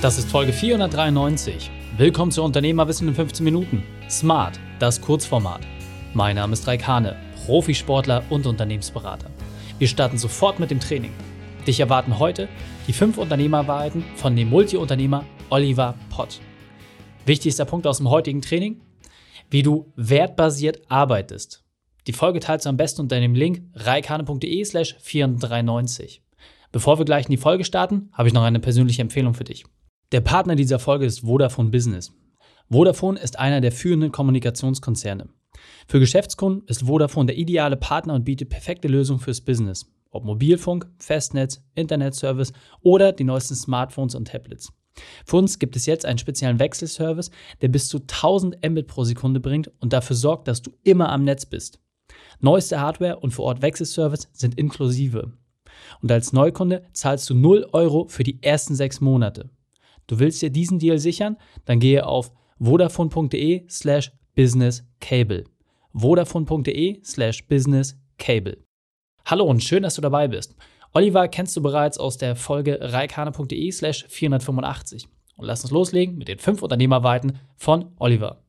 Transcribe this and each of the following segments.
Das ist Folge 493. Willkommen zu Unternehmerwissen in 15 Minuten. Smart, das Kurzformat. Mein Name ist Raik Hane, Profisportler und Unternehmensberater. Wir starten sofort mit dem Training. Dich erwarten heute die fünf Unternehmerwahrheiten von dem Multiunternehmer Oliver Pott. Wichtigster Punkt aus dem heutigen Training: Wie du wertbasiert arbeitest. Die Folge teilst du am besten unter dem Link reikane.de/slash 493. Bevor wir gleich in die Folge starten, habe ich noch eine persönliche Empfehlung für dich. Der Partner dieser Folge ist Vodafone Business. Vodafone ist einer der führenden Kommunikationskonzerne. Für Geschäftskunden ist Vodafone der ideale Partner und bietet perfekte Lösungen fürs Business. Ob Mobilfunk, Festnetz, Internetservice oder die neuesten Smartphones und Tablets. Für uns gibt es jetzt einen speziellen Wechselservice, der bis zu 1000 Mbit pro Sekunde bringt und dafür sorgt, dass du immer am Netz bist. Neueste Hardware und vor Ort Wechselservice sind inklusive. Und als Neukunde zahlst du 0 Euro für die ersten sechs Monate. Du willst dir diesen Deal sichern? Dann gehe auf vodafone.de slash businesscable. vodafone.de slash businesscable. Hallo und schön, dass du dabei bist. Oliver kennst du bereits aus der Folge reikane.de slash 485. Und lass uns loslegen mit den fünf Unternehmerweiten von Oliver.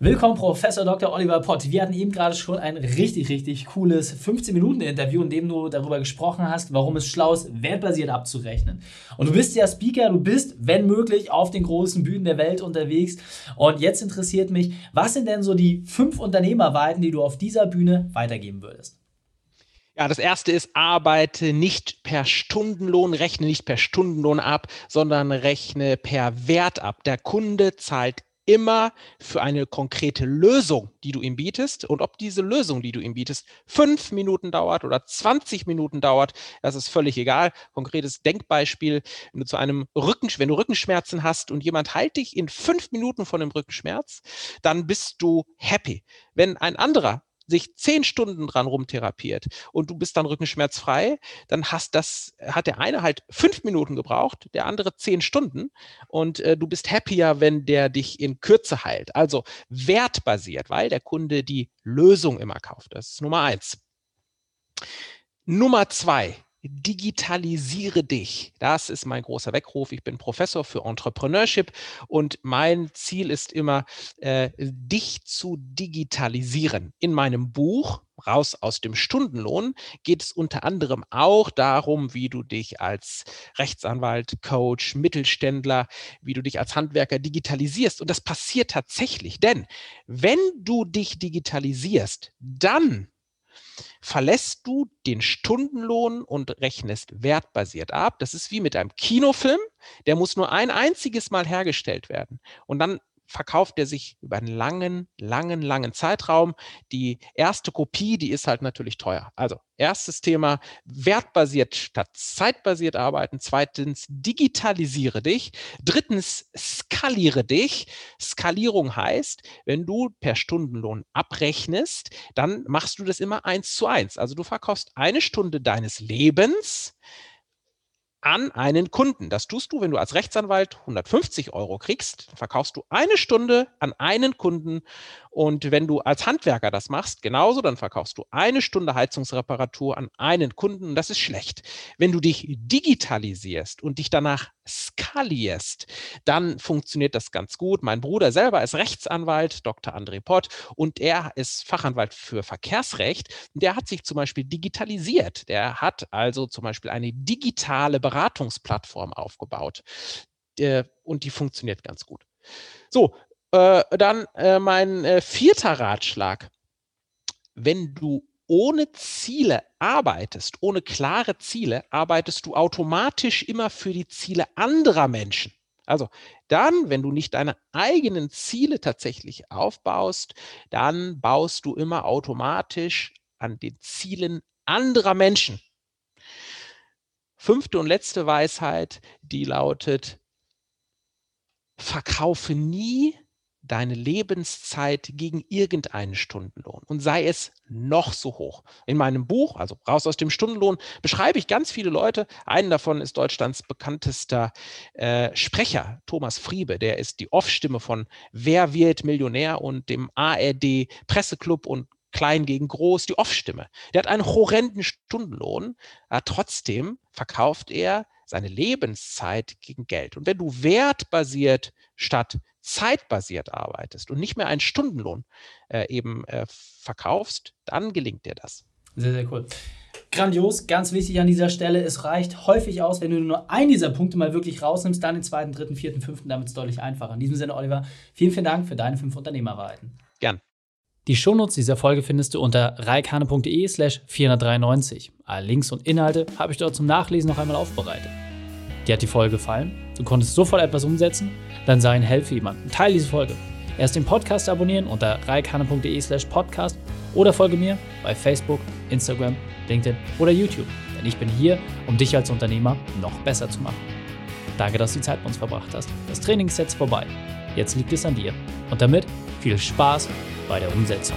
Willkommen, Professor Dr. Oliver Pott. Wir hatten eben gerade schon ein richtig, richtig cooles 15-Minuten-Interview, in dem du darüber gesprochen hast, warum es schlau ist, wertbasiert abzurechnen. Und du bist ja Speaker, du bist, wenn möglich, auf den großen Bühnen der Welt unterwegs. Und jetzt interessiert mich, was sind denn so die fünf Unternehmerweiten, die du auf dieser Bühne weitergeben würdest? Ja, das erste ist, arbeite nicht per Stundenlohn, rechne nicht per Stundenlohn ab, sondern rechne per Wert ab. Der Kunde zahlt immer für eine konkrete Lösung, die du ihm bietest. Und ob diese Lösung, die du ihm bietest, fünf Minuten dauert oder 20 Minuten dauert, das ist völlig egal. Konkretes Denkbeispiel, wenn du zu einem Rücken, wenn du Rückenschmerzen hast und jemand heilt dich in fünf Minuten von dem Rückenschmerz, dann bist du happy. Wenn ein anderer sich zehn Stunden dran rumtherapiert und du bist dann rückenschmerzfrei, dann hast das, hat der eine halt fünf Minuten gebraucht, der andere zehn Stunden und äh, du bist happier, wenn der dich in Kürze heilt. Also wertbasiert, weil der Kunde die Lösung immer kauft. Das ist Nummer eins. Nummer zwei, digitalisiere dich. Das ist mein großer Weckruf. Ich bin Professor für Entrepreneurship und mein Ziel ist immer, äh, dich zu digitalisieren. In meinem Buch Raus aus dem Stundenlohn geht es unter anderem auch darum, wie du dich als Rechtsanwalt, Coach, Mittelständler, wie du dich als Handwerker digitalisierst. Und das passiert tatsächlich, denn wenn du dich digitalisierst, dann verlässt du den Stundenlohn und rechnest wertbasiert ab. Das ist wie mit einem Kinofilm, der muss nur ein einziges Mal hergestellt werden. Und dann verkauft er sich über einen langen, langen, langen Zeitraum. Die erste Kopie, die ist halt natürlich teuer. Also erstes Thema, wertbasiert statt zeitbasiert arbeiten. Zweitens, digitalisiere dich. Drittens, skaliere dich. Skalierung heißt, wenn du per Stundenlohn abrechnest, dann machst du das immer eins zu eins. Also du verkaufst eine Stunde deines Lebens an einen Kunden. Das tust du, wenn du als Rechtsanwalt 150 Euro kriegst, verkaufst du eine Stunde an einen Kunden. Und wenn du als Handwerker das machst, genauso, dann verkaufst du eine Stunde Heizungsreparatur an einen Kunden. Und das ist schlecht. Wenn du dich digitalisierst und dich danach skalierst, dann funktioniert das ganz gut. Mein Bruder selber ist Rechtsanwalt, Dr. André Pott, und er ist Fachanwalt für Verkehrsrecht. Der hat sich zum Beispiel digitalisiert. Der hat also zum Beispiel eine digitale Beratungsplattform aufgebaut. Und die funktioniert ganz gut. So, äh, dann äh, mein äh, vierter Ratschlag. Wenn du ohne Ziele arbeitest, ohne klare Ziele, arbeitest du automatisch immer für die Ziele anderer Menschen. Also dann, wenn du nicht deine eigenen Ziele tatsächlich aufbaust, dann baust du immer automatisch an den Zielen anderer Menschen. Fünfte und letzte Weisheit, die lautet, verkaufe nie deine Lebenszeit gegen irgendeinen Stundenlohn und sei es noch so hoch. In meinem Buch, also raus aus dem Stundenlohn, beschreibe ich ganz viele Leute. Einen davon ist Deutschlands bekanntester äh, Sprecher, Thomas Friebe. Der ist die Off-Stimme von Wer wird Millionär und dem ARD Presseclub und Klein gegen Groß, die Off-Stimme. Der hat einen horrenden Stundenlohn, aber trotzdem verkauft er seine Lebenszeit gegen Geld. Und wenn du wertbasiert statt zeitbasiert arbeitest und nicht mehr einen Stundenlohn äh, eben äh, verkaufst, dann gelingt dir das. Sehr, sehr cool. Grandios, ganz wichtig an dieser Stelle, es reicht häufig aus, wenn du nur einen dieser Punkte mal wirklich rausnimmst, dann den zweiten, dritten, vierten, fünften, damit es deutlich einfacher. In diesem Sinne, Oliver, vielen, vielen Dank für deine fünf Unternehmerwahrheiten. Gern. Die Shownotes dieser Folge findest du unter reikane.de slash 493. Alle Links und Inhalte habe ich dort zum Nachlesen noch einmal aufbereitet. Dir hat die Folge gefallen? Du konntest sofort etwas umsetzen? Dann sei ein Helfer jemand. Teil diese Folge. Erst den Podcast abonnieren unter reikane.de slash podcast oder folge mir bei Facebook, Instagram, LinkedIn oder YouTube. Denn ich bin hier, um dich als Unternehmer noch besser zu machen. Danke, dass du die Zeit mit uns verbracht hast. Das Training ist jetzt vorbei. Jetzt liegt es an dir. Und damit viel Spaß bei der Umsetzung.